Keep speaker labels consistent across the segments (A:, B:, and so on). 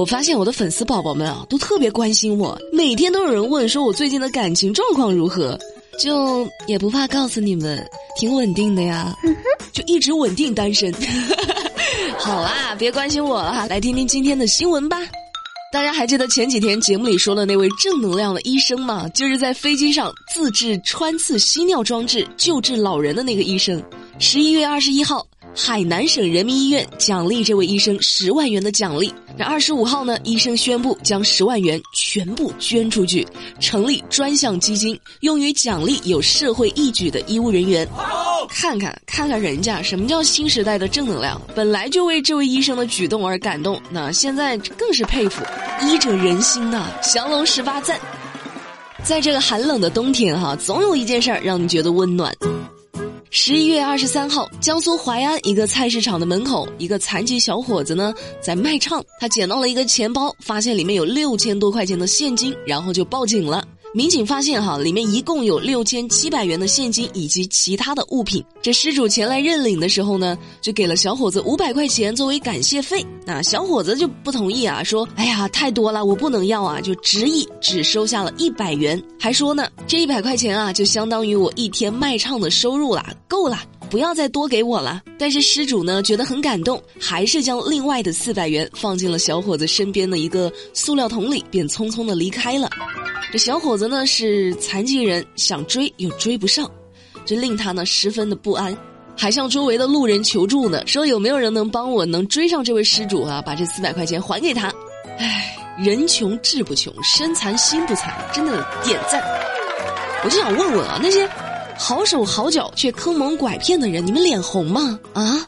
A: 我发现我的粉丝宝宝们啊，都特别关心我，每天都有人问说我最近的感情状况如何，就也不怕告诉你们，挺稳定的呀，就一直稳定单身。好啦，别关心我了哈，来听听今天的新闻吧。大家还记得前几天节目里说的那位正能量的医生吗？就是在飞机上自制穿刺吸尿装置救治老人的那个医生。十一月二十一号。海南省人民医院奖励这位医生十万元的奖励。那二十五号呢？医生宣布将十万元全部捐出去，成立专项基金，用于奖励有社会义举的医务人员。看看看看人家，什么叫新时代的正能量？本来就为这位医生的举动而感动，那现在更是佩服。医者仁心呐，降龙十八赞。在这个寒冷的冬天哈，总有一件事儿让你觉得温暖。十一月二十三号，江苏淮安一个菜市场的门口，一个残疾小伙子呢在卖唱，他捡到了一个钱包，发现里面有六千多块钱的现金，然后就报警了。民警发现，哈，里面一共有六千七百元的现金以及其他的物品。这失主前来认领的时候呢，就给了小伙子五百块钱作为感谢费。那小伙子就不同意啊，说：“哎呀，太多了，我不能要啊！”就执意只收下了一百元，还说呢，这一百块钱啊，就相当于我一天卖唱的收入啦，够了。不要再多给我了。但是失主呢，觉得很感动，还是将另外的四百元放进了小伙子身边的一个塑料桶里，便匆匆的离开了。这小伙子呢是残疾人，想追又追不上，这令他呢十分的不安，还向周围的路人求助呢，说有没有人能帮我能追上这位失主啊，把这四百块钱还给他。唉，人穷志不穷，身残心不残，真的点赞。我就想问问啊，那些。好手好脚却坑蒙拐骗的人，你们脸红吗？啊，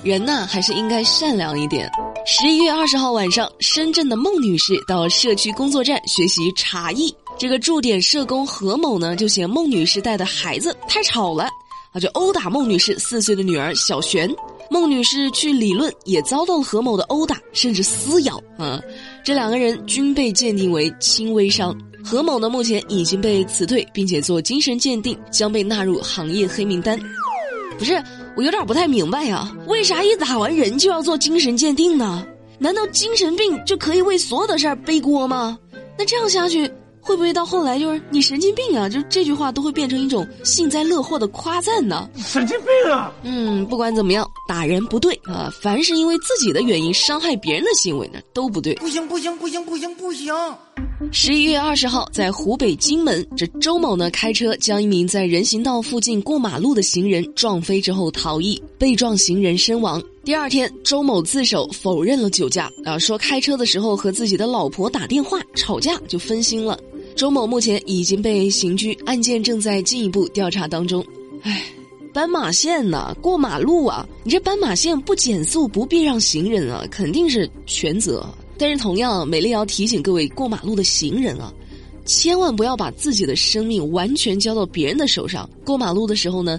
A: 人呐还是应该善良一点。十一月二十号晚上，深圳的孟女士到社区工作站学习茶艺，这个驻点社工何某呢就嫌孟女士带的孩子太吵了，啊就殴打孟女士四岁的女儿小璇。孟女士去理论也遭到了何某的殴打，甚至撕咬啊，这两个人均被鉴定为轻微伤。何某呢？目前已经被辞退，并且做精神鉴定，将被纳入行业黑名单。不是，我有点不太明白呀，为啥一打完人就要做精神鉴定呢？难道精神病就可以为所有的事儿背锅吗？那这样下去。会不会到后来就是你神经病啊？就这句话都会变成一种幸灾乐祸的夸赞呢？
B: 神经病啊！
A: 嗯，不管怎么样，打人不对啊。凡是因为自己的原因伤害别人的行为呢，都不对。
B: 不行不行不行不行不行！
A: 十一月二十号，在湖北荆门，这周某呢开车将一名在人行道附近过马路的行人撞飞之后逃逸，被撞行人身亡。第二天，周某自首否认了酒驾啊，说开车的时候和自己的老婆打电话吵架就分心了。周某目前已经被刑拘，案件正在进一步调查当中。唉，斑马线呐，过马路啊，你这斑马线不减速不避让行人啊，肯定是全责。但是同样，美丽要提醒各位过马路的行人啊，千万不要把自己的生命完全交到别人的手上。过马路的时候呢，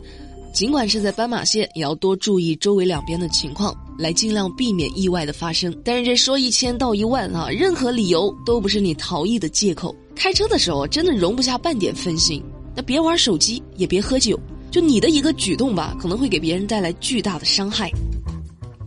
A: 尽管是在斑马线，也要多注意周围两边的情况。来尽量避免意外的发生，但是这说一千道一万啊，任何理由都不是你逃逸的借口。开车的时候真的容不下半点分心，那别玩手机，也别喝酒，就你的一个举动吧，可能会给别人带来巨大的伤害。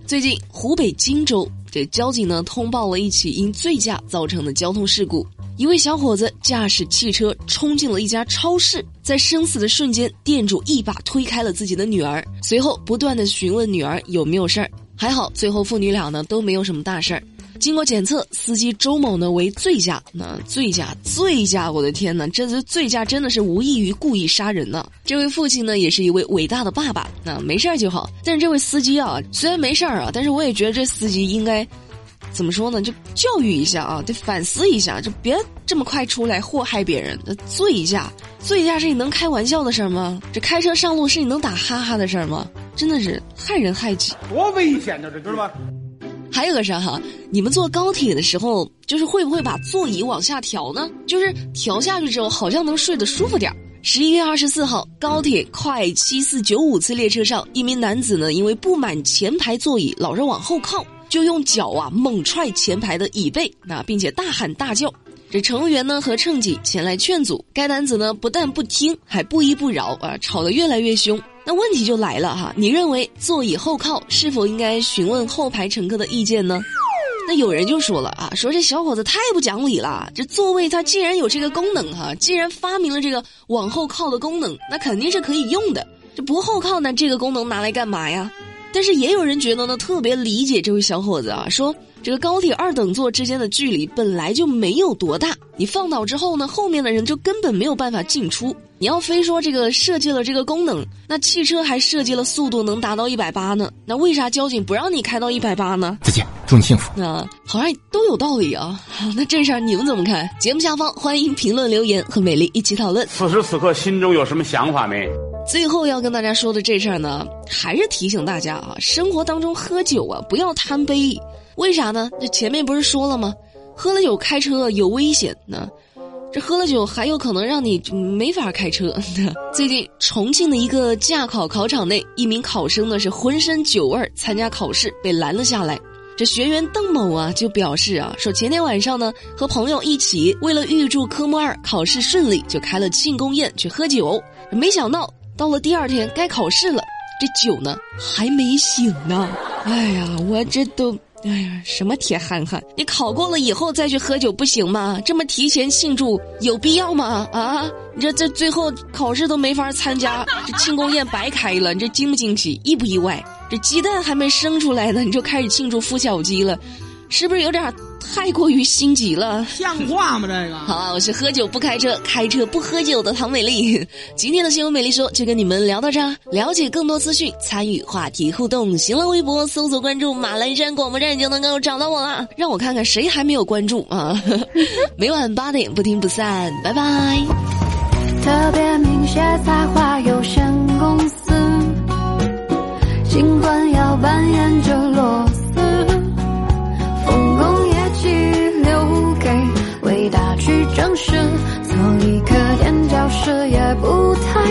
A: 最近湖北荆州这交警呢通报了一起因醉驾造成的交通事故，一位小伙子驾驶汽车冲进了一家超市，在生死的瞬间，店主一把推开了自己的女儿，随后不断的询问女儿有没有事儿。还好，最后父女俩呢都没有什么大事儿。经过检测，司机周某呢为醉驾。那醉驾，醉驾，我的天哪，这这醉驾真的是无异于故意杀人呢。这位父亲呢也是一位伟大的爸爸。那没事儿就好。但是这位司机啊，虽然没事儿啊，但是我也觉得这司机应该怎么说呢？就教育一下啊，得反思一下，就别这么快出来祸害别人。那醉驾，醉驾是你能开玩笑的事儿吗？这开车上路是你能打哈哈的事儿吗？真的是害人害己，
B: 多危险呢！这知道吗？
A: 还有个啥哈？你们坐高铁的时候，就是会不会把座椅往下调呢？就是调下去之后，好像能睡得舒服点儿。十一月二十四号，高铁快七四九五次列车上，一名男子呢，因为不满前排座椅老是往后靠，就用脚啊猛踹前排的椅背，那并且大喊大叫。这乘务员呢和乘警前来劝阻，该男子呢不但不听，还不依不饶啊，吵得越来越凶。那问题就来了哈，你认为座椅后靠是否应该询问后排乘客的意见呢？那有人就说了啊，说这小伙子太不讲理了。这座位它既然有这个功能哈，既然发明了这个往后靠的功能，那肯定是可以用的。这不后靠，那这个功能拿来干嘛呀？但是也有人觉得呢，特别理解这位小伙子啊，说这个高铁二等座之间的距离本来就没有多大，你放倒之后呢，后面的人就根本没有办法进出。你要非说这个设计了这个功能，那汽车还设计了速度能达到一百八呢，那为啥交警不让你开到一百八呢？
C: 再见，祝你幸福。
A: 那，好像都有道理啊。那这事儿你们怎么看？节目下方欢迎评论留言，和美丽一起讨论。
B: 此时此刻心中有什么想法没？
A: 最后要跟大家说的这事儿呢，还是提醒大家啊，生活当中喝酒啊，不要贪杯。为啥呢？这前面不是说了吗？喝了酒开车有危险呢。这喝了酒还有可能让你没法开车。最近重庆的一个驾考考场内，一名考生呢是浑身酒味参加考试，被拦了下来。这学员邓某啊就表示啊，说前天晚上呢和朋友一起，为了预祝科目二考试顺利，就开了庆功宴去喝酒，没想到。到了第二天该考试了，这酒呢还没醒呢。哎呀，我这都哎呀，什么铁憨憨？你考过了以后再去喝酒不行吗？这么提前庆祝有必要吗？啊，你这这最后考试都没法参加，这庆功宴白开了。你这惊不惊喜？意不意外？这鸡蛋还没生出来呢，你就开始庆祝孵小鸡了，是不是有点？太过于心急了，
D: 像话吗？这个
A: 好啊，我是喝酒不开车，开车不喝酒的唐美丽。今天的新闻美丽说就跟你们聊到这儿。了解更多资讯，参与话题互动，新浪微博搜索关注马栏山广播站就能够找到我了。让我看看谁还没有关注啊！每晚八点不听不散，拜拜。特别明显才华有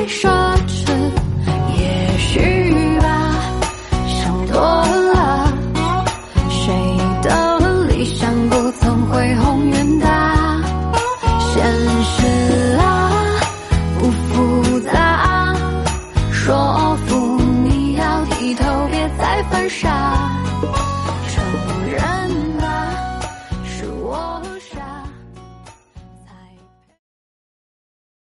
A: 奢侈，也许吧，想多了。谁的理想不曾恢宏远大？现实啊，不复杂，说服你要低头，别再犯傻。